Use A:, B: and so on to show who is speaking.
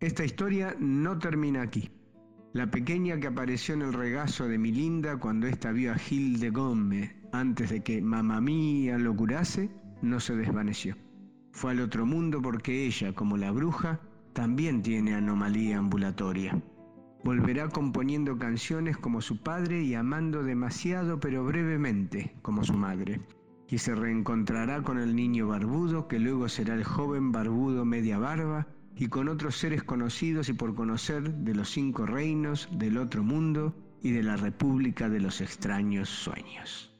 A: Esta historia no termina aquí. La pequeña que apareció en el regazo de mi linda cuando ésta vio a Gil de Gómez antes de que mamá mía lo curase, no se desvaneció. Fue al otro mundo porque ella, como la bruja, también tiene anomalía ambulatoria. Volverá componiendo canciones como su padre y amando demasiado pero brevemente como su madre. Y se reencontrará con el niño barbudo que luego será el joven barbudo media barba y con otros seres conocidos y por conocer de los cinco reinos, del otro mundo y de la república de los extraños sueños.